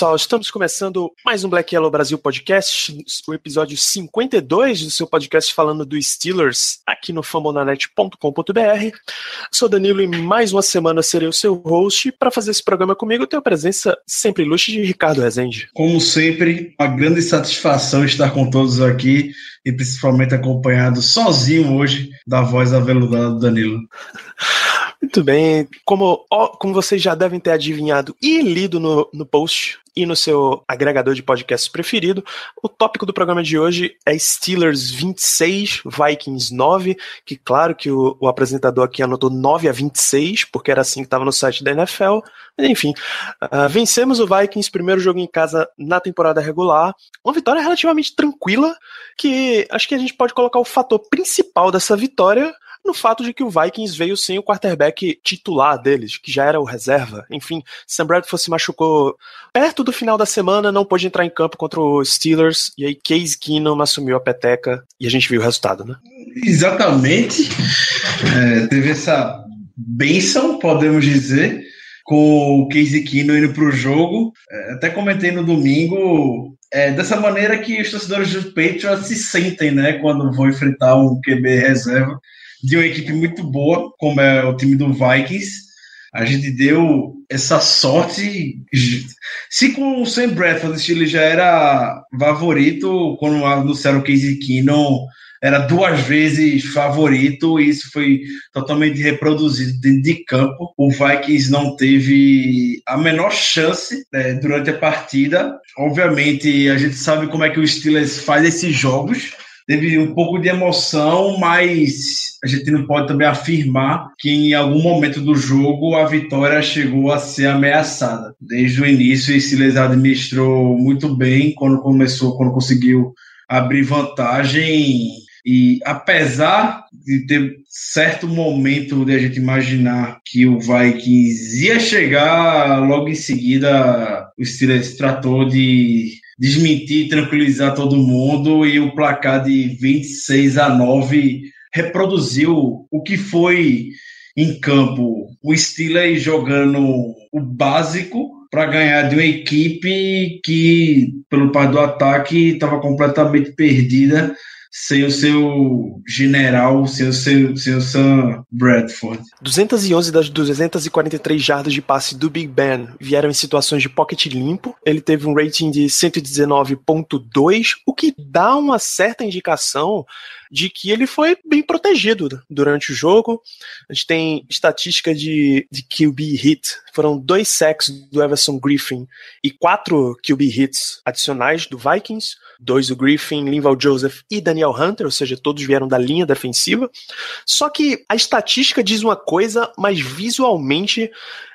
Pessoal, estamos começando mais um Black Yellow Brasil Podcast, o episódio 52 do seu podcast falando do Steelers, aqui no fambonanet.com.br. Sou Danilo e mais uma semana serei o seu host. Para fazer esse programa comigo, tenho a presença sempre ilustre de Ricardo Rezende. Como sempre, uma grande satisfação estar com todos aqui e principalmente acompanhado sozinho hoje da voz aveludada do Danilo. Muito bem, como, como vocês já devem ter adivinhado e lido no, no post e no seu agregador de podcast preferido, o tópico do programa de hoje é Steelers 26, Vikings 9, que claro que o, o apresentador aqui anotou 9 a 26, porque era assim que estava no site da NFL, mas enfim, uh, vencemos o Vikings, primeiro jogo em casa na temporada regular, uma vitória relativamente tranquila, que acho que a gente pode colocar o fator principal dessa vitória no fato de que o Vikings veio sem o quarterback titular deles, que já era o reserva. Enfim, Sam Bradford se machucou perto do final da semana, não pôde entrar em campo contra os Steelers, e aí Case Keenum assumiu a peteca e a gente viu o resultado, né? Exatamente. É, teve essa benção, podemos dizer, com o Case Keenum indo para o jogo. É, até comentei no domingo, é dessa maneira que os torcedores do Patriots se sentem, né, quando vão enfrentar um QB reserva de uma equipe muito boa, como é o time do Vikings. A gente deu essa sorte. Se com o Sam Bradford ele já era favorito, quando anunciaram o Casey Keenum, era duas vezes favorito, e isso foi totalmente reproduzido dentro de campo. O Vikings não teve a menor chance né, durante a partida. Obviamente, a gente sabe como é que o Steelers faz esses jogos teve um pouco de emoção, mas a gente não pode também afirmar que em algum momento do jogo a vitória chegou a ser ameaçada. Desde o início, o Silas administrou muito bem quando começou, quando conseguiu abrir vantagem. E apesar de ter certo momento de a gente imaginar que o Vikings ia chegar, logo em seguida o Steelers tratou de desmentir, tranquilizar todo mundo e o placar de 26 a 9 reproduziu o que foi em campo. O Steelers jogando o básico para ganhar de uma equipe que, pelo parte do ataque, estava completamente perdida sem o seu general, sem o seu, sem o Sam Bradford. 211 das 243 jardas de passe do Big Ben vieram em situações de pocket limpo. Ele teve um rating de 119.2, o que dá uma certa indicação de que ele foi bem protegido durante o jogo. A gente tem estatística de, de QB hit. Foram dois sacks do Everson Griffin e quatro QB hits adicionais do Vikings. Dois do Griffin, Linval Joseph e Daniel Hunter, ou seja, todos vieram da linha defensiva. Só que a estatística diz uma coisa, mas visualmente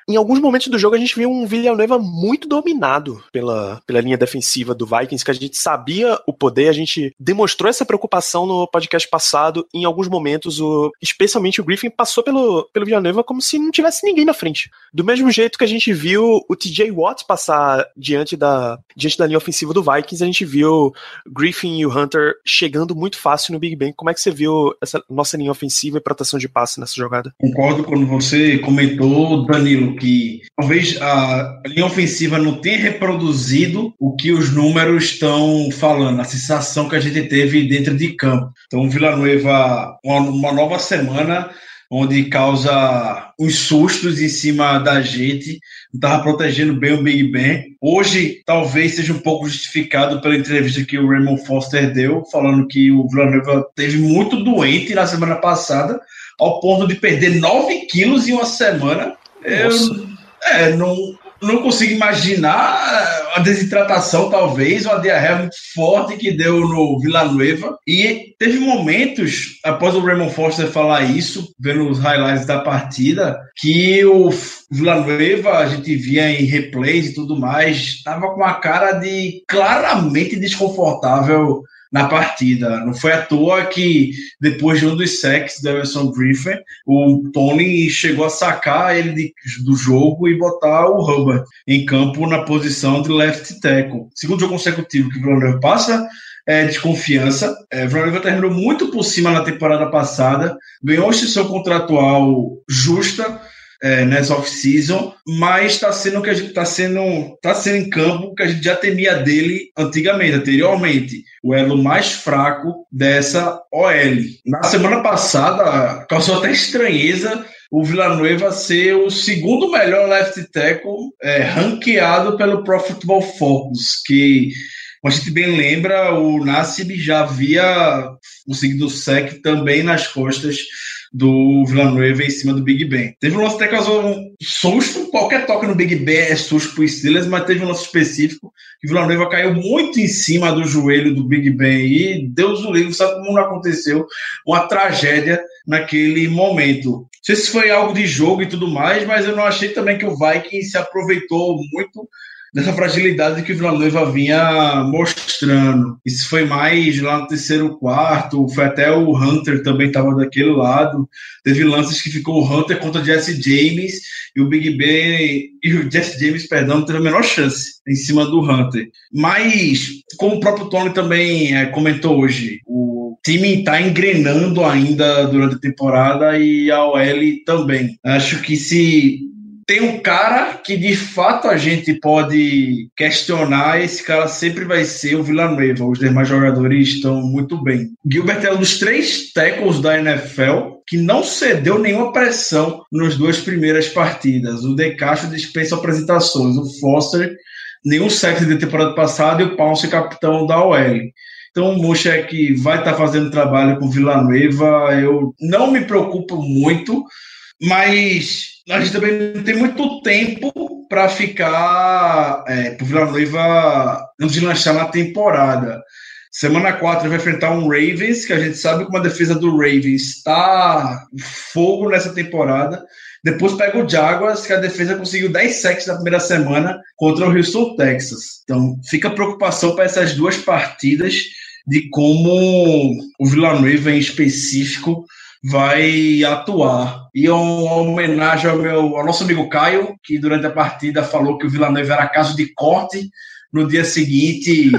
em alguns momentos do jogo a gente viu um Villanueva muito dominado pela, pela linha defensiva do Vikings, que a gente sabia o poder, a gente demonstrou essa preocupação no podcast passado. Em alguns momentos, o, especialmente o Griffin passou pelo, pelo Villanueva como se não tivesse ninguém na frente. Do mesmo jeito que a gente viu o TJ Watt passar diante da, diante da linha ofensiva do Vikings, a gente viu Griffin e o Hunter chegando muito fácil no Big Ben. Como é que você viu essa nossa linha ofensiva e proteção de passe nessa jogada? Concordo quando você comentou, Danilo, que talvez a linha ofensiva não tenha reproduzido o que os números estão falando, a sensação que a gente teve dentro de campo. Então, o Villanueva, uma, nova semana onde causa uns sustos em cima da gente, estava protegendo bem o Big Ben. Hoje, talvez seja um pouco justificado pela entrevista que o Raymond Foster deu, falando que o Villanueva teve muito doente na semana passada, ao ponto de perder 9 quilos em uma semana. Eu, é, não, não consigo imaginar a desidratação, talvez, ou a diarreia muito forte que deu no Villanueva. E teve momentos, após o Raymond Foster falar isso, vendo os highlights da partida, que o Villanueva, a gente via em replays e tudo mais, estava com a cara de claramente desconfortável na partida. Não foi à toa que depois de um dos sacks da Everson Griffin, o Tony chegou a sacar ele de, do jogo e botar o Hubbard em campo na posição de left tackle. Segundo jogo consecutivo que o Villanova passa é, desconfiança. É, Villanova terminou muito por cima na temporada passada, ganhou uma extensão contratual justa, é, nessa off-season, mas está sendo que a gente está sendo, tá sendo em campo que a gente já temia dele antigamente, anteriormente, o elo mais fraco dessa OL. Na semana passada, causou até estranheza o Villanueva ser o segundo melhor left tackle é, ranqueado pelo Pro Football Focus, que como a gente bem lembra, o Nassib já havia conseguido o sec também nas costas do Villanueva em cima do Big Ben. Teve um lance até que causou um susto, qualquer toque no Big Ben é susto pro Steelers, mas teve um lance específico que o Villanueva caiu muito em cima do joelho do Big Ben e Deus o livre, sabe como não aconteceu? Uma tragédia naquele momento. Não sei se foi algo de jogo e tudo mais, mas eu não achei também que o Vikings se aproveitou muito dessa fragilidade que o Villanueva vinha mostrando. Isso foi mais lá no terceiro quarto, foi até o Hunter também estava daquele lado. Teve lances que ficou o Hunter contra o Jesse James e o Big Ben e o Jesse James, perdão, teve a menor chance em cima do Hunter. Mas, como o próprio Tony também é, comentou hoje, o time está engrenando ainda durante a temporada e a OL também. Acho que se tem um cara que de fato a gente pode questionar, esse cara sempre vai ser o Villanueva. Os demais jogadores estão muito bem. Gilbert é um dos três tackles da NFL que não cedeu nenhuma pressão nas duas primeiras partidas. O De Castro dispensa apresentações. O Foster, nenhum sexo de temporada passada e o Pounce, capitão da OL. Então, o Mushek vai estar tá fazendo trabalho com o Villanueva. Eu não me preocupo muito, mas a gente também não tem muito tempo para ficar é, para o Vila Noiva não deslanchar na temporada. Semana 4 vai enfrentar um Ravens, que a gente sabe como a defesa do Ravens está fogo nessa temporada. Depois pega o Jaguars, que a defesa conseguiu 10 sacks na primeira semana contra o Houston, Texas. Então fica a preocupação para essas duas partidas de como o Vila Noiva em específico vai atuar. E uma homenagem ao, meu, ao nosso amigo Caio, que durante a partida falou que o Vila Nova era caso de corte. No dia seguinte.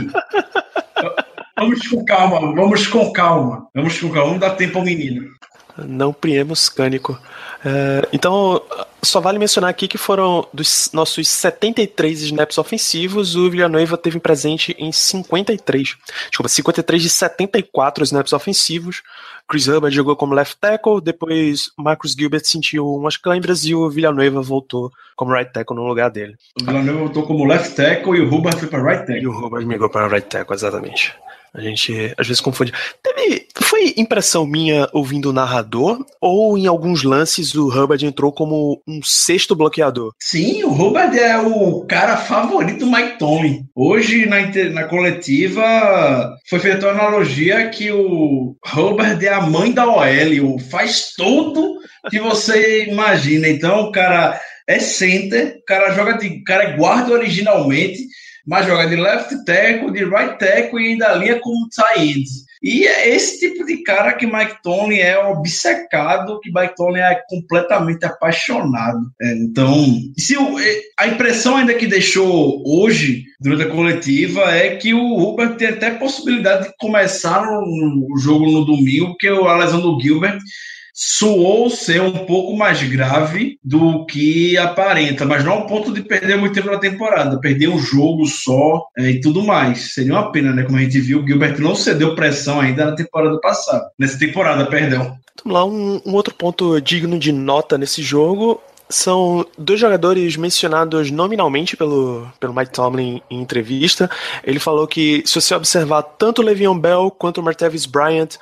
vamos com calma, vamos com calma. Vamos com calma, vamos dar tempo ao menino. Não priemos cânico. É, então, só vale mencionar aqui que foram dos nossos 73 snaps ofensivos, o Villanueva teve presente em 53. Desculpa, 53 de 74 snaps ofensivos. Chris Hubbard jogou como left tackle, depois Marcus Gilbert sentiu umas câimbras e o Villanueva voltou como right tackle no lugar dele. O Villanueva voltou como left tackle e o Hubbard foi para right tackle. E o Hubbard migrou para right tackle, exatamente. A gente às vezes confunde. Teve, foi impressão minha ouvindo o narrador ou em alguns lances o Hubbard entrou como um sexto bloqueador? Sim, o Hubbard é o cara favorito do Mike Tomlin. Hoje na, na coletiva foi feita uma analogia que o Hubbard é a mãe da OL, faz tudo que você imagina. Então o cara é center, o cara joga de, o cara é guarda originalmente mas joga de left tackle, de right tackle e ainda linha como tight E é esse tipo de cara que Mike Tony é obcecado, que Mike Tony é completamente apaixonado. É, então, se o, é, a impressão ainda que deixou hoje, durante a coletiva, é que o Hubert tem até possibilidade de começar no jogo no domingo, porque o Alessandro Gilbert soou ser um pouco mais grave do que aparenta, mas não ao ponto de perder muito tempo na temporada, perder um jogo só é, e tudo mais. Seria uma pena, né? Como a gente viu, o Gilbert não cedeu pressão ainda na temporada passada. Nessa temporada, perdão. Vamos lá, um, um outro ponto digno de nota nesse jogo são dois jogadores mencionados nominalmente pelo, pelo Mike Tomlin em entrevista. Ele falou que, se você observar tanto o Le'Veon Bell quanto o Martavis Bryant,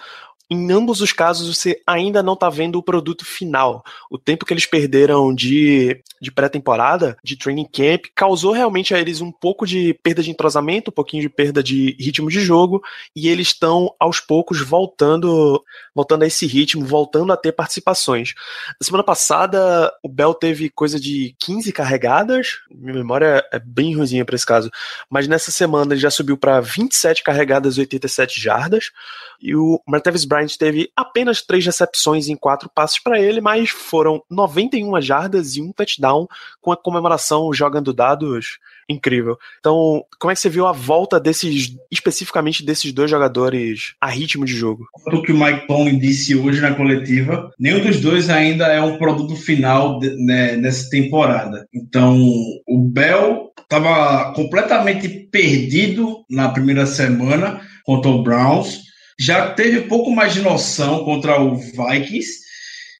em ambos os casos você ainda não tá vendo o produto final. O tempo que eles perderam de, de pré-temporada, de training camp, causou realmente a eles um pouco de perda de entrosamento, um pouquinho de perda de ritmo de jogo, e eles estão aos poucos voltando, voltando a esse ritmo, voltando a ter participações. Na semana passada, o Bell teve coisa de 15 carregadas, minha memória é bem ruimzinha para esse caso, mas nessa semana ele já subiu para 27 carregadas e 87 jardas, e o Martavis Bryant teve apenas três recepções em quatro passes para ele, mas foram 91 jardas e um touchdown com a comemoração jogando dados incrível. Então, como é que você viu a volta desses, especificamente desses dois jogadores a ritmo de jogo? O que o Mike Tomlin disse hoje na coletiva, nenhum dos dois ainda é um produto final de, né, nessa temporada. Então, o Bell estava completamente perdido na primeira semana contra o Browns, já teve um pouco mais de noção contra o Vikings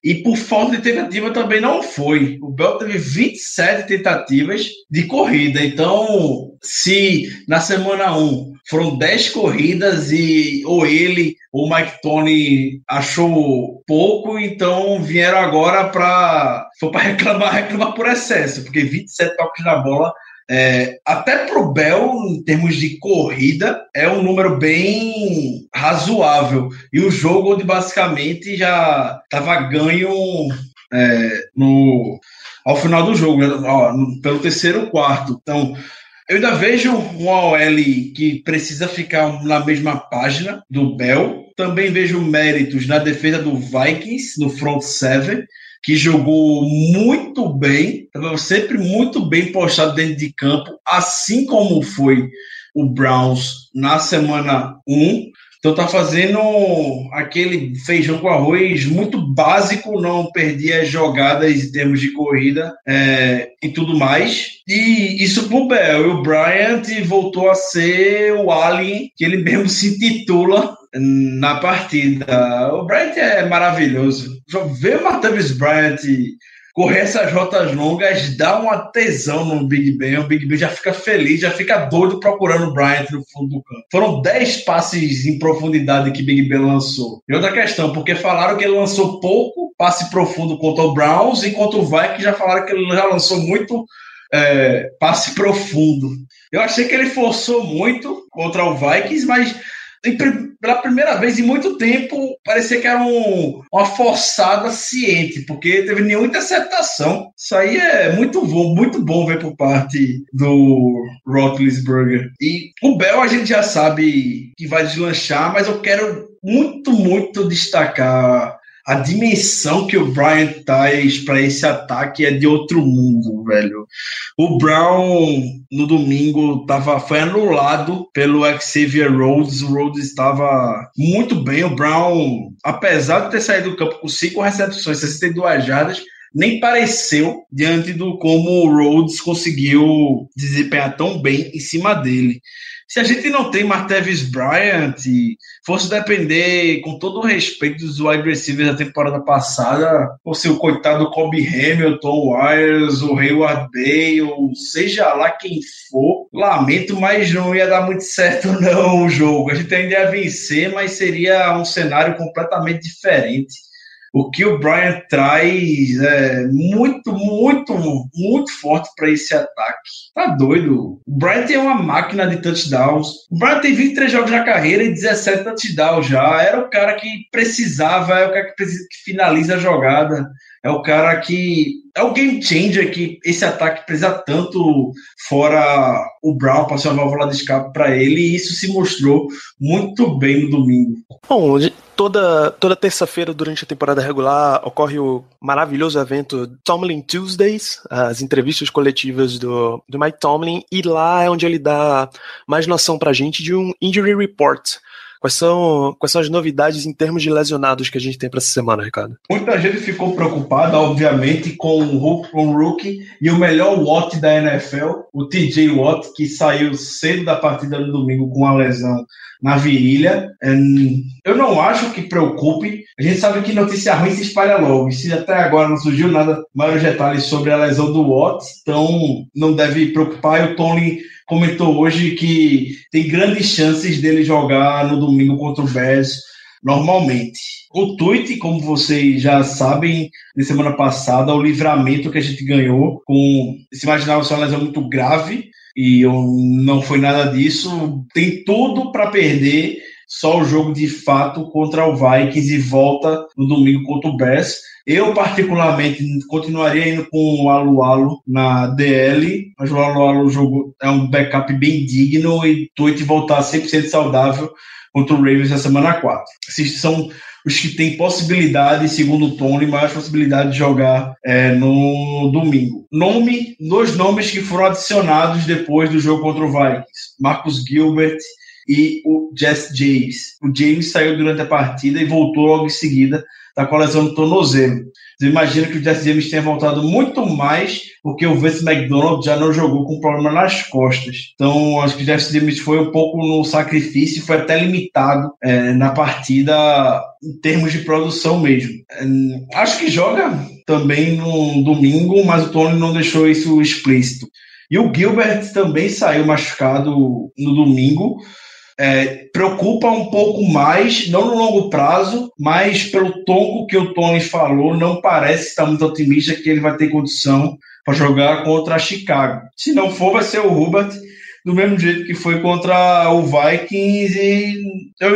e por falta de tentativa também não foi. O Bell teve 27 tentativas de corrida. Então, se na semana 1 foram 10 corridas e ou ele ou o Mike Tony achou pouco, então vieram agora para foi para reclamar, reclamar por excesso, porque 27 toques na bola é, até pro Bell, em termos de corrida, é um número bem razoável. E o jogo onde basicamente já estava ganho é, no, ao final do jogo, né? ó, pelo terceiro quarto. Então, eu ainda vejo um OL que precisa ficar na mesma página do Bell. Também vejo méritos na defesa do Vikings, no front seven que jogou muito bem, estava sempre muito bem postado dentro de campo, assim como foi o Browns na semana 1. Então tá fazendo aquele feijão com arroz muito básico, não perdia jogadas em termos de corrida é, e tudo mais. E isso pro Bell. E o Bryant voltou a ser o Alien que ele mesmo se titula na partida. O Bryant é maravilhoso. Ver o Martavis Bryant correr essas rotas longas dá uma tesão no Big Ben. O Big Ben já fica feliz, já fica doido procurando o Bryant no fundo do campo. Foram 10 passes em profundidade que Big Ben lançou. E outra questão, porque falaram que ele lançou pouco passe profundo contra o Browns, enquanto o Vikings já falaram que ele já lançou muito é, passe profundo. Eu achei que ele forçou muito contra o Vikings, mas pela primeira vez em muito tempo, parecia que era um, uma forçada ciente, porque teve nenhuma interceptação. Isso aí é muito bom, muito bom ver por parte do Roethlisberger. E o Bell a gente já sabe que vai deslanchar, mas eu quero muito, muito destacar a dimensão que o Brian traz para esse ataque é de outro mundo, velho. O Brown no domingo tava, foi anulado pelo Xavier Rhodes. O Rhodes estava muito bem. O Brown, apesar de ter saído do campo com cinco recepções, 62 jardas, nem pareceu diante do como o Rhodes conseguiu desempenhar tão bem em cima dele. Se a gente não tem Martavis Bryant, fosse depender, com todo o respeito dos wide receivers da temporada passada, ou seu coitado Kobe Hamilton, Wires, o Hayward Bay, ou seja lá quem for, lamento, mas não ia dar muito certo não o jogo. A gente ainda ia vencer, mas seria um cenário completamente diferente o que o Brian traz é muito, muito, muito forte para esse ataque. Tá doido. O Brian tem uma máquina de touchdowns. O Brian tem 23 jogos na carreira e 17 touchdowns já. Era o cara que precisava, é o cara que, precisa, que finaliza a jogada. É o cara que é o game changer que esse ataque precisa tanto fora o Brown para ser uma válvula de escape para ele e isso se mostrou muito bem no domingo. Bom, toda, toda terça-feira durante a temporada regular ocorre o maravilhoso evento Tomlin Tuesdays, as entrevistas coletivas do, do Mike Tomlin, e lá é onde ele dá mais noção pra gente de um injury report. Quais são, quais são as novidades em termos de lesionados que a gente tem para essa semana, Ricardo? Muita gente ficou preocupada, obviamente, com o, rookie e o melhor Watt da NFL, o TJ Watt, que saiu cedo da partida no domingo com uma lesão na virilha. Eu não acho que preocupe. A gente sabe que notícia ruim se espalha logo. Se até agora não surgiu nada, maiores detalhes sobre a lesão do Watts, então não deve preocupar. E o Tony comentou hoje que tem grandes chances dele jogar no domingo contra o Bears normalmente. O tweet, como vocês já sabem, na semana passada, o livramento que a gente ganhou com. Se imaginava ser uma lesão muito grave, e eu, não foi nada disso. Tem tudo para perder só o jogo de fato contra o Vikings e volta no domingo contra o Bears. Eu, particularmente, continuaria indo com o Alualo na DL, mas o Alualo jogo é um backup bem digno e Tuit voltar 100% saudável contra o Ravens na semana 4. Esses são os que têm possibilidade, segundo o Tony, mais possibilidade de jogar é, no domingo. Nome, dois nomes que foram adicionados depois do jogo contra o Vikings. Marcus Gilbert e o Jess James. O James saiu durante a partida e voltou logo em seguida da coleção do tornozelo. Você imagina que o Jesse James tenha voltado muito mais porque o Vince McDonald já não jogou com problema nas costas. Então, acho que o Jesse James foi um pouco no sacrifício foi até limitado é, na partida em termos de produção mesmo. É, acho que joga também no domingo, mas o Tony não deixou isso explícito. E o Gilbert também saiu machucado no domingo é, preocupa um pouco mais, não no longo prazo, mas pelo tom que o Tony falou, não parece estar muito otimista que ele vai ter condição para jogar contra a Chicago. Se não for, vai ser o Hubert, do mesmo jeito que foi contra o Vikings. E eu,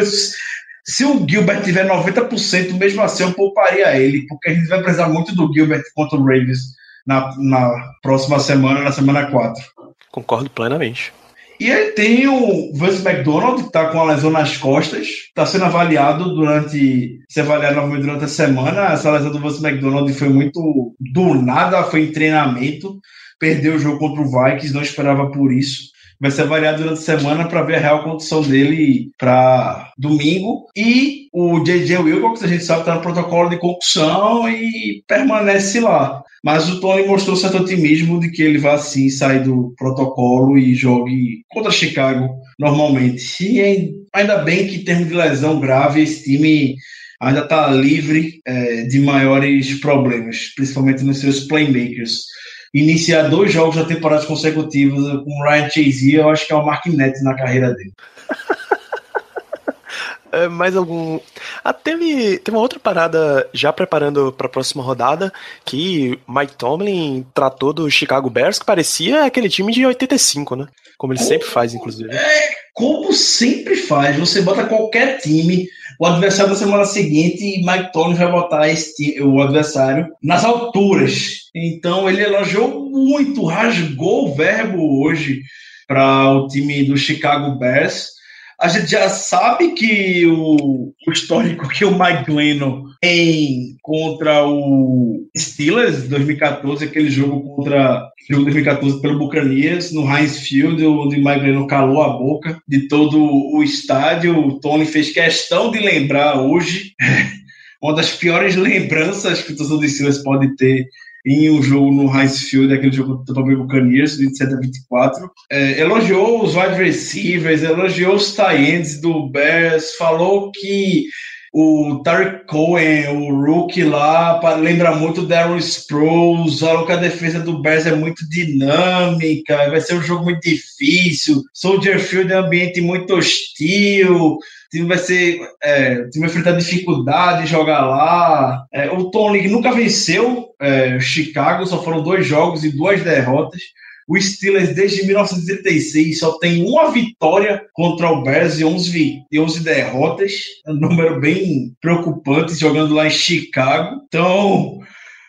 se o Gilbert tiver 90%, mesmo assim eu pouparia ele, porque a gente vai precisar muito do Gilbert contra o Ravens na, na próxima semana, na semana 4. Concordo plenamente. E aí tem o Vince McDonald, que está com a lesão nas costas, está sendo avaliado durante. se avaliado novamente durante a semana. Essa lesão do Vince McDonald foi muito do nada, foi em treinamento. Perdeu o jogo contra o Vikings, não esperava por isso vai ser avaliado durante a semana para ver a real condição dele para domingo. E o J.J. Wilcox, a gente sabe, está no protocolo de concussão e permanece lá. Mas o Tony mostrou certo otimismo de que ele vai sim sair do protocolo e jogue contra Chicago normalmente. E ainda bem que, em termos de lesão grave, esse time ainda está livre é, de maiores problemas, principalmente nos seus playmakers iniciar dois jogos da temporada consecutiva com o Ryan Chase, eu acho que é o Mark Net na carreira dele. É, mais algum. Ah, teve, teve uma outra parada já preparando para a próxima rodada que Mike Tomlin tratou do Chicago Bears, que parecia aquele time de 85, né? Como ele como, sempre faz, inclusive. É, como sempre faz. Você bota qualquer time, o adversário na semana seguinte, e Mike Tomlin vai botar esse, o adversário nas alturas. Então ele elogiou muito, rasgou o verbo hoje para o time do Chicago Bears. A gente já sabe que o, o histórico que o Mike Glennon tem contra o Steelers 2014, aquele jogo contra jogo 2014 pelo Buccaneers no Heinz Field, onde o Mike Glennon calou a boca de todo o estádio. O Tony fez questão de lembrar hoje uma das piores lembranças que o torcedor do Steelers pode ter em um jogo no Heinz Field, aquele jogo do Tampa Bay Buccaneers, 27 a 24. É, elogiou os wide receivers, elogiou os tight do Bears, falou que o Tarek Cohen, o rookie lá, lembra muito o Darren Sproles, falou que a defesa do Bears é muito dinâmica, vai ser um jogo muito difícil, Soldier Field é um ambiente muito hostil, time vai ser. É, o time vai enfrentar dificuldade de jogar lá. É, o Tony nunca venceu é, Chicago, só foram dois jogos e duas derrotas. O Steelers, desde 1936, só tem uma vitória contra o Bears e 11, e 11 derrotas. É um número bem preocupante jogando lá em Chicago. Então,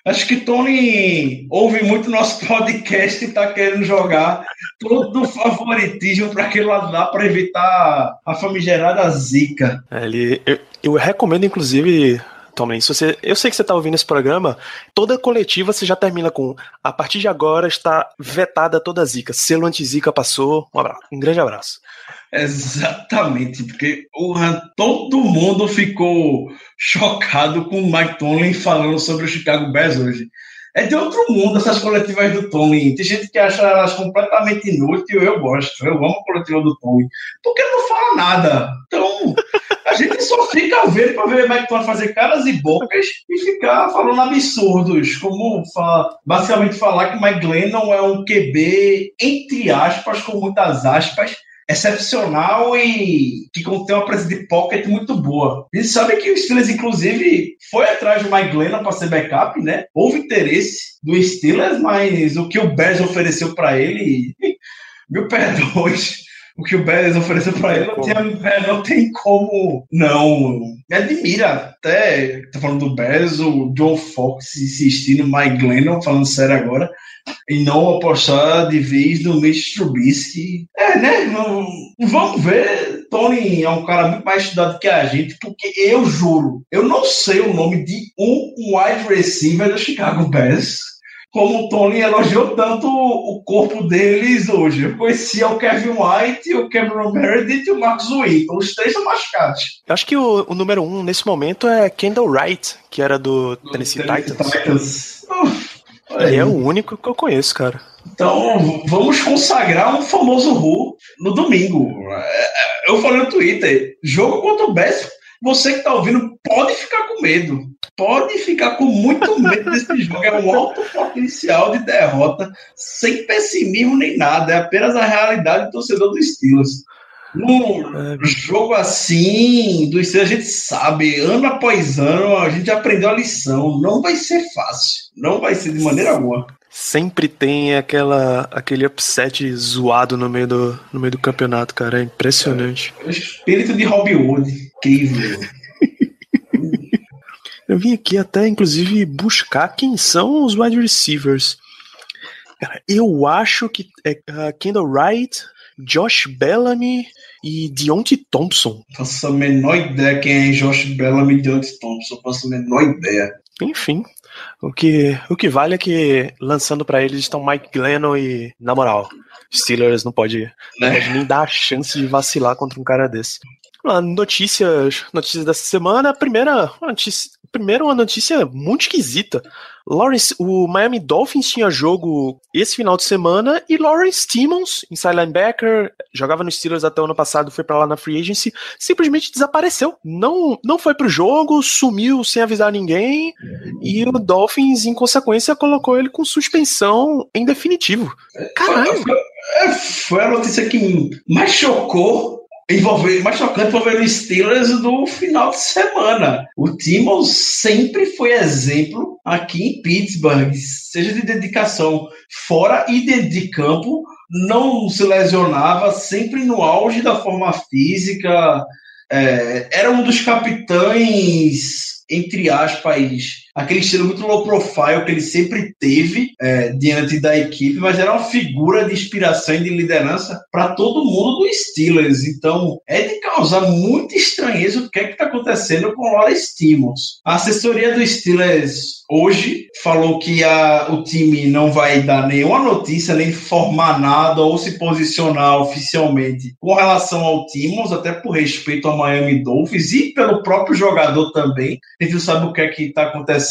Acho que Tony ouve muito nosso podcast e está querendo jogar todo o favoritismo para aquele lado lá para evitar a famigerada zica. É, ele, eu, eu recomendo, inclusive, Tomlin, você, eu sei que você está ouvindo esse programa, toda coletiva você já termina com a partir de agora está vetada toda a zica. Selo anti-zica passou. Um abraço. Um grande abraço. Exatamente, porque todo mundo ficou chocado com o Mike Tomlin falando sobre o Chicago Bears hoje. É de outro mundo essas coletivas do Tomlin. Tem gente que acha elas completamente inúteis, eu gosto. Eu amo a coletiva do Tomlin. Porque não fala nada. Então, a gente só fica vendo para ver Mike Tomlin fazer caras e bocas e ficar falando absurdos. Como fala, basicamente falar que Mike Glennon é um QB, entre aspas, com muitas aspas, excepcional e que contém uma presença de pocket muito boa. A gente sabe que o Steelers, inclusive, foi atrás do Mike Glennon para ser backup, né? Houve interesse do Steelers, mas o que o Bears ofereceu para ele, mil perdões o que o Bears ofereceu para ele, não, tinha, não tem como não. Me admira até, tá falando do Bears, o John Fox insistindo, Mike Glennon, falando sério agora, e não apostar de vez no Mitch Trubisky. É, né? Não, vamos ver. Tony é um cara muito mais estudado que a gente, porque eu juro, eu não sei o nome de um wide receiver do Chicago Bears como o Tony elogiou tanto o corpo deles hoje. Eu conhecia o Kevin White, o Cameron Meredith e o Marcos Winkle. Os três são mascates. Eu acho que o, o, número um nesse momento é Kendall Wright, que era do, do Tennessee, Tennessee Titans. Titans. Ele é o único que eu conheço, cara. Então, vamos consagrar um famoso Ru no domingo. É, é, eu falei no Twitter, jogo contra o Best, você que está ouvindo pode ficar com medo pode ficar com muito medo desse jogo. É um alto potencial de derrota, sem pessimismo nem nada. É apenas a realidade do torcedor do Steelers. Num é. jogo assim, do Steelers, a gente sabe, ano após ano, a gente aprendeu a lição. Não vai ser fácil. Não vai ser de maneira alguma. Sempre tem aquela, aquele upset zoado no meio do, no meio do campeonato, cara. É impressionante. É, o espírito de Robin Hood. Incrível. Eu vim aqui até, inclusive, buscar quem são os wide receivers. Cara, eu acho que é uh, Kendall Wright, Josh Bellamy e Deontay Thompson. Faço a menor ideia quem é Josh Bellamy e Deontay Thompson. Faço a menor ideia. Enfim, o que, o que vale é que lançando para eles estão Mike Glennon e, na moral, Steelers não pode, não é. pode nem dar a chance de vacilar contra um cara desse. Notícias, notícias dessa semana. A primeira notícia, primeiro uma notícia muito esquisita. Lawrence, o Miami Dolphins tinha jogo esse final de semana e Lawrence Timmons, inside linebacker, jogava no Steelers até o ano passado, foi para lá na free agency, simplesmente desapareceu. Não, não foi pro jogo, sumiu sem avisar ninguém e o Dolphins, em consequência, colocou ele com suspensão em definitivo. Caralho! Foi, a notícia que mais chocou envolver, mais chocante envolver o Steelers do final de semana. O Timmons sempre foi exemplo aqui em Pittsburgh, seja de dedicação fora e dentro de campo, não se lesionava, sempre no auge da forma física, é, era um dos capitães entre aspas, aquele estilo muito low profile que ele sempre teve é, diante da equipe, mas era uma figura de inspiração e de liderança para todo mundo do Steelers. Então, é de causar muita estranheza o que é está acontecendo com o Lawrence Timmons. A assessoria do Steelers hoje falou que a, o time não vai dar nenhuma notícia, nem formar nada ou se posicionar oficialmente com relação ao Timmons, até por respeito ao Miami Dolphins e pelo próprio jogador também a gente não sabe o que é que está acontecendo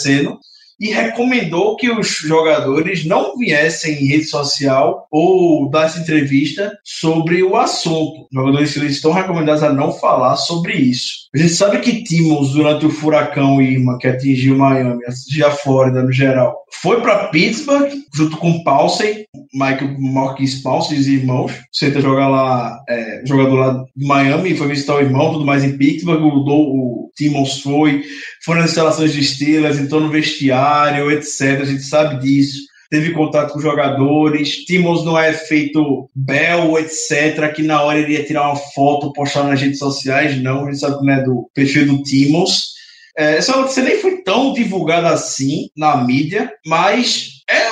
e recomendou que os jogadores não viessem em rede social ou essa entrevista sobre o assunto. Os jogadores estão recomendados a não falar sobre isso. A gente sabe que Timmons, durante o furacão Irma, que atingiu Miami, atingiu a Flórida no geral, foi para Pittsburgh, junto com Paulsen, Michael Marquis Paulsen os irmãos. Senta jogar lá, é, jogador lá de Miami, foi visitar o irmão, tudo mais em Pittsburgh. O, Timmons foi, foi nas instalações de Steelers, entrou no vestiário, etc. A gente sabe disso. Teve contato com jogadores. Timmons não é feito bel, etc. Que na hora ele ia tirar uma foto, postar nas redes sociais. Não, a gente sabe que não é do perfil do Timmons. É, essa notícia nem foi tão divulgada assim na mídia, mas é,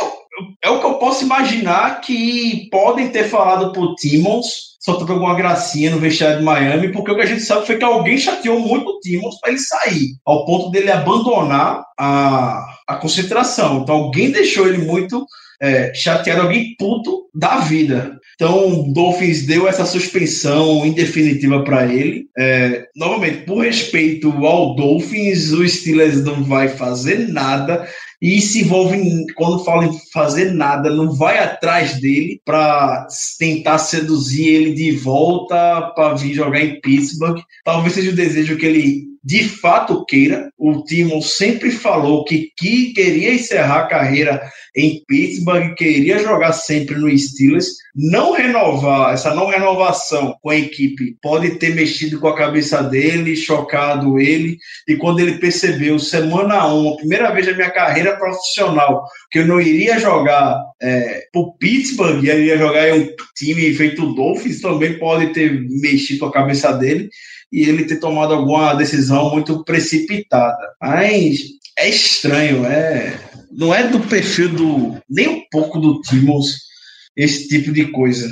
é o que eu posso imaginar que podem ter falado pro Timmons soltando alguma gracinha no vestiário de Miami, porque o que a gente sabe foi que alguém chateou muito o Timmons para ele sair, ao ponto dele abandonar a, a concentração. Então alguém deixou ele muito é, alguém puto da vida. Então o Dolphins deu essa suspensão indefinitiva para ele. É, novamente, por respeito ao Dolphins, o Steelers não vai fazer nada e se envolve, quando fala em fazer nada, não vai atrás dele para tentar seduzir ele de volta para vir jogar em Pittsburgh. Talvez seja o desejo que ele de fato queira. O Timon sempre falou que, que queria encerrar a carreira em Pittsburgh, queria jogar sempre no Steelers, não renovar, essa não renovação com a equipe pode ter mexido com a cabeça dele, chocado ele, e quando ele percebeu, semana 1, a primeira vez na minha carreira profissional, que eu não iria jogar é, pro Pittsburgh, iria jogar em um time feito Dolphins, também pode ter mexido com a cabeça dele e ele ter tomado alguma decisão muito precipitada. Mas é estranho, é não é do perfil do nem um pouco do Timmons esse tipo de coisa.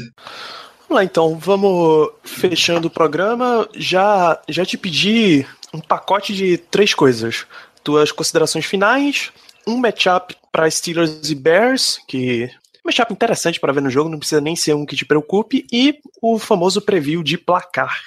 Vamos lá então, vamos fechando o programa. Já já te pedi um pacote de três coisas. Tuas considerações finais, um matchup para Steelers e Bears, que um matchup interessante para ver no jogo, não precisa nem ser um que te preocupe, e o famoso preview de placar.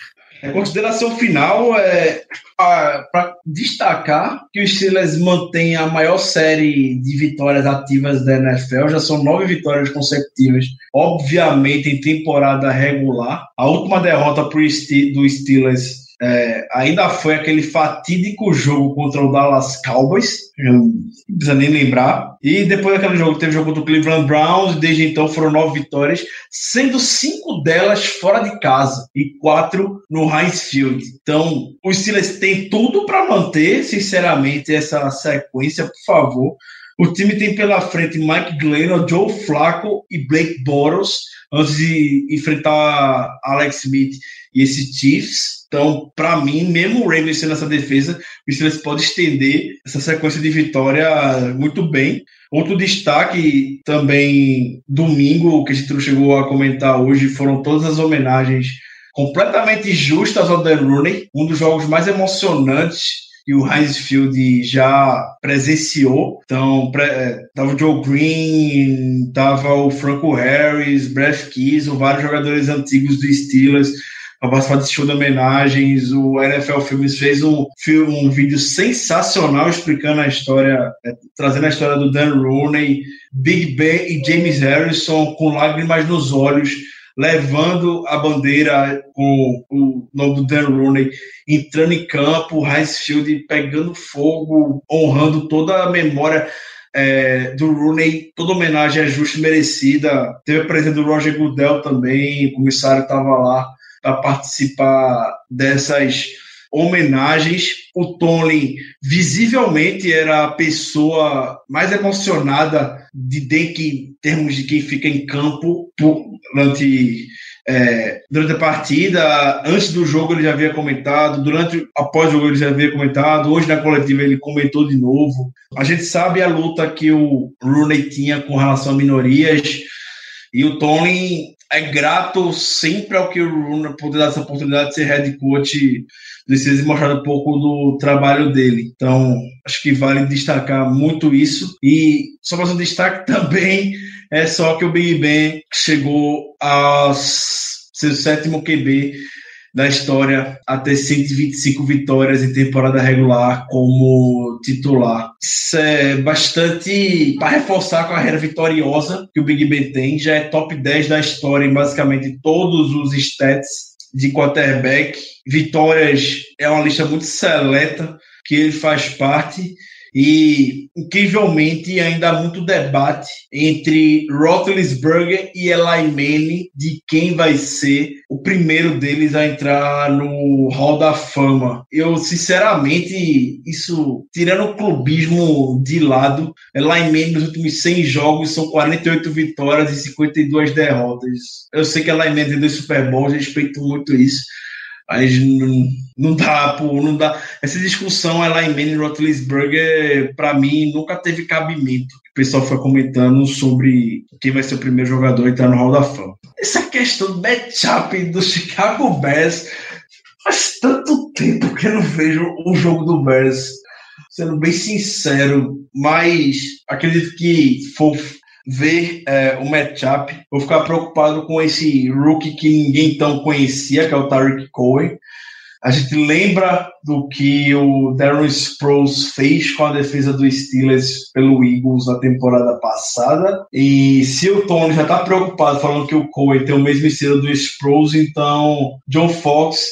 A consideração final é para destacar que o Steelers mantém a maior série de vitórias ativas da NFL, já são nove vitórias consecutivas, obviamente em temporada regular. A última derrota pro, do Steelers é, ainda foi aquele fatídico jogo contra o Dallas Cowboys, não precisa nem lembrar. E depois daquele jogo, teve jogo contra o Cleveland Browns, e desde então foram nove vitórias, sendo cinco delas fora de casa e quatro no Heinz Field. Então, os Steelers têm tudo para manter, sinceramente, essa sequência, por favor. O time tem pela frente Mike Glennon, Joe Flacco e Blake Boros antes de enfrentar Alex Smith e esse Chiefs. Então, para mim, mesmo o Ravens sendo essa defesa, o Steelers pode estender essa sequência de vitória muito bem. Outro destaque também, domingo, que a gente chegou a comentar hoje, foram todas as homenagens completamente justas ao Dan Rooney, um dos jogos mais emocionantes que o Heinz Field já presenciou. Então, é, tava o Joe Green, tava o Franco Harris, Brett Keys, vários jogadores antigos do Steelers para participar desse show de homenagens. O NFL Filmes fez um, um vídeo sensacional explicando a história, é, trazendo a história do Dan Rooney, Big Ben e James Harrison com lágrimas nos olhos, levando a bandeira com o nome do Dan Rooney, entrando em campo, Heinz Field pegando fogo, honrando toda a memória é, do Rooney, toda homenagem é justa e merecida. Teve a presença do Roger Goodell também, o comissário estava lá para participar dessas homenagens. O Tony visivelmente era a pessoa mais emocionada de em termos de quem fica em campo durante, é, durante a partida. Antes do jogo ele já havia comentado, durante após o jogo ele já havia comentado, hoje na coletiva ele comentou de novo. A gente sabe a luta que o Rooney tinha com relação a minorias. E o Tony é grato sempre ao que o Runa poder dar essa oportunidade de ser head coach precisa mostrar um pouco do trabalho dele. Então, acho que vale destacar muito isso. E só mais um destaque também é só que o Big Ben chegou ao seu sétimo QB da história a ter 125 vitórias em temporada regular como titular. Isso é bastante para reforçar a carreira vitoriosa que o Big Ben tem. Já é top 10 da história em basicamente todos os stats de quarterback. Vitórias é uma lista muito seleta que ele faz parte e, incrivelmente, ainda há muito debate entre Roethlisberger e Eli Manning de quem vai ser o primeiro deles a entrar no Hall da Fama. Eu, sinceramente, isso, tirando o clubismo de lado, Eli Manning nos últimos 100 jogos são 48 vitórias e 52 derrotas. Eu sei que Eli Manning tem dois Super Bowls, respeito muito isso, mas não, não dá, pô, não dá. Essa discussão lá em Manny Roethlisberger, para mim, nunca teve cabimento. O pessoal foi comentando sobre quem vai ser o primeiro jogador a entrar no Hall da Fama. Essa questão do matchup do Chicago Bears faz tanto tempo que eu não vejo o jogo do Bears. Sendo bem sincero, mas acredito que for ver é, o matchup. Vou ficar preocupado com esse rookie que ninguém tão conhecia, que é o Tariq Cohen. A gente lembra do que o Darren Sproles fez com a defesa do Steelers pelo Eagles na temporada passada. E se o Tony já está preocupado falando que o Cohen tem o mesmo estilo do Sproles, então John Fox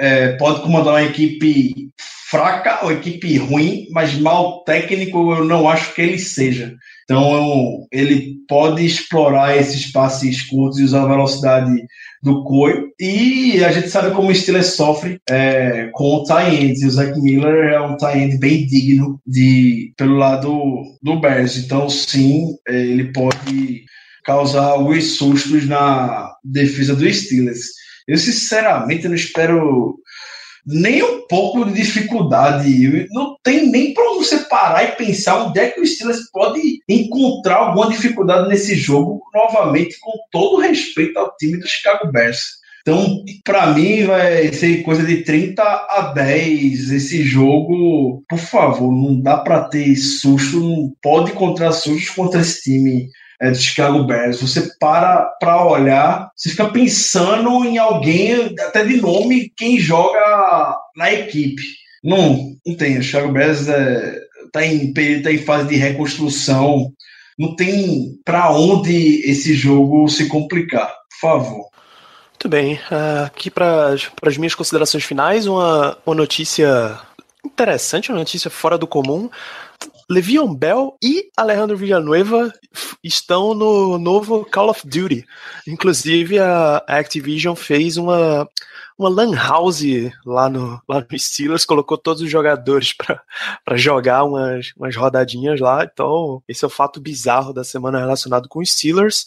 é, pode comandar uma equipe fraca ou equipe ruim, mas mal técnico eu não acho que ele seja. Então ele pode explorar esses passes curtos e usar a velocidade do Coio. E a gente sabe como o Steelers sofre é, com o tie ends. E o Zach Miller é um tie end bem digno de, pelo lado do Bears. Então, sim, é, ele pode causar alguns sustos na defesa do Steelers. Eu, sinceramente, não espero nem um pouco de dificuldade. Não tem nem para você parar e pensar onde é que o Steelers pode encontrar alguma dificuldade nesse jogo, novamente, com todo respeito ao time do Chicago Bears. Então, para mim, vai ser coisa de 30 a 10 esse jogo. Por favor, não dá para ter susto, não pode encontrar sustos contra esse time é, do Chicago Bears. Você para para olhar, você fica pensando em alguém, até de nome, quem joga na equipe. Não, não tem. O Chicago Bears está é, tá em, tá em fase de reconstrução. Não tem para onde esse jogo se complicar. Por favor. Muito bem. Uh, aqui para as minhas considerações finais, uma, uma notícia interessante, uma notícia fora do comum. Le'Veon Bell e Alejandro Villanueva estão no novo Call of Duty. Inclusive, a Activision fez uma, uma lan house lá no, lá no Steelers, colocou todos os jogadores para jogar umas, umas rodadinhas lá. Então, esse é o fato bizarro da semana relacionado com os Steelers.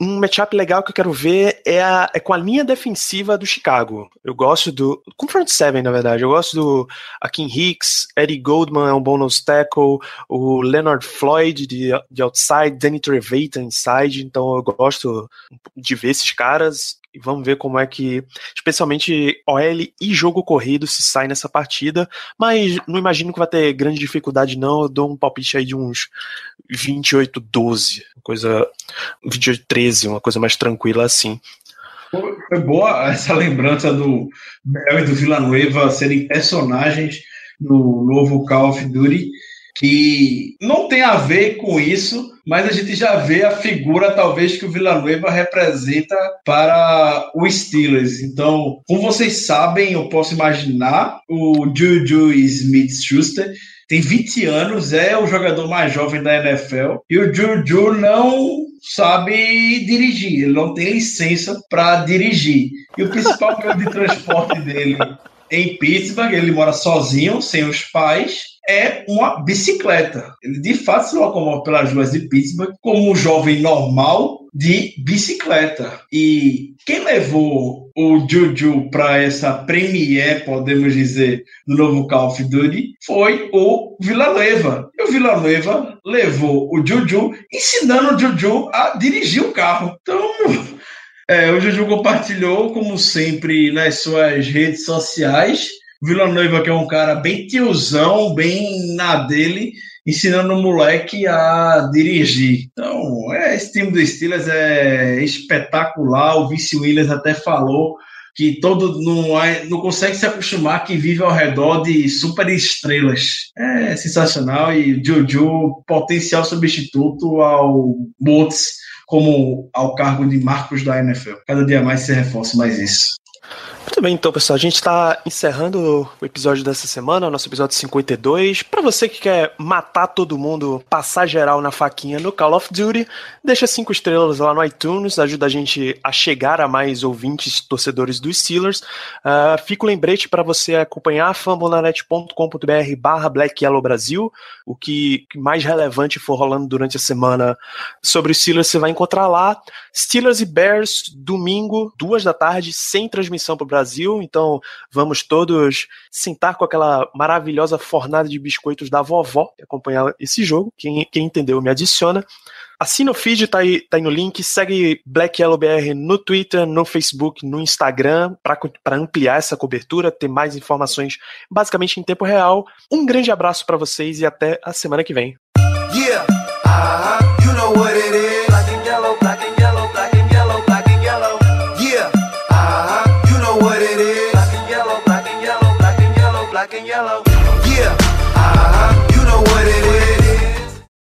Um matchup legal que eu quero ver é, a, é com a linha defensiva do Chicago. Eu gosto do. Com front seven, na verdade. Eu gosto do Akin Hicks, Eddie Goldman é um bom tackle, o Leonard Floyd de, de outside, Danny Trevathan inside. Então eu gosto de ver esses caras e vamos ver como é que, especialmente OL e jogo corrido, se sai nessa partida. Mas não imagino que vai ter grande dificuldade, não. Eu dou um palpite aí de uns 28-12, coisa 28-13, uma coisa mais tranquila assim. Foi boa essa lembrança do Bell e do Villanueva serem personagens no novo Call of Duty que não tem a ver com isso, mas a gente já vê a figura talvez que o Villanueva representa para o Steelers. Então, como vocês sabem, eu posso imaginar o Juju Smith-Schuster tem 20 anos, é o jogador mais jovem da NFL e o Juju não sabe dirigir, ele não tem licença para dirigir. E o principal meio de transporte dele em Pittsburgh, ele mora sozinho, sem os pais, é uma bicicleta. Ele de fato se locomove pelas ruas de Pittsburgh como um jovem normal de bicicleta. E quem levou o Juju para essa premiere, podemos dizer, do novo Call of Duty foi o Villanueva. E o Villanueva levou o Juju, ensinando o Juju a dirigir o carro. Então, é, o Juju compartilhou, como sempre, nas suas redes sociais Vila Noiva, que é um cara bem tiozão, bem na dele, ensinando o moleque a dirigir. Então, é, esse time do Steelers é espetacular. O Vice Williams até falou que todo não, não consegue se acostumar que vive ao redor de super estrelas. É sensacional e Juju, potencial substituto ao Bots como ao cargo de Marcos da NFL. Cada dia mais se reforça mais isso. Muito bem, então, pessoal, a gente está encerrando o episódio dessa semana, o nosso episódio 52. Para você que quer matar todo mundo, passar geral na faquinha no Call of Duty, deixa cinco estrelas lá no iTunes, ajuda a gente a chegar a mais ouvintes torcedores dos Steelers. Uh, fica o lembrete para você acompanhar fambonanet.com.br barra Black Yellow Brasil, o que mais relevante for rolando durante a semana sobre os Steelers você vai encontrar lá. Steelers e Bears, domingo, duas da tarde, sem transmissão para Brasil, então vamos todos sentar com aquela maravilhosa fornada de biscoitos da vovó e acompanhar esse jogo. Quem, quem entendeu me adiciona. Assina o feed, tá aí, tá aí no link. Segue Black Yellow BR no Twitter, no Facebook, no Instagram, para ampliar essa cobertura, ter mais informações basicamente em tempo real. Um grande abraço para vocês e até a semana que vem. Yeah, uh -huh. you know yellow. Yeah.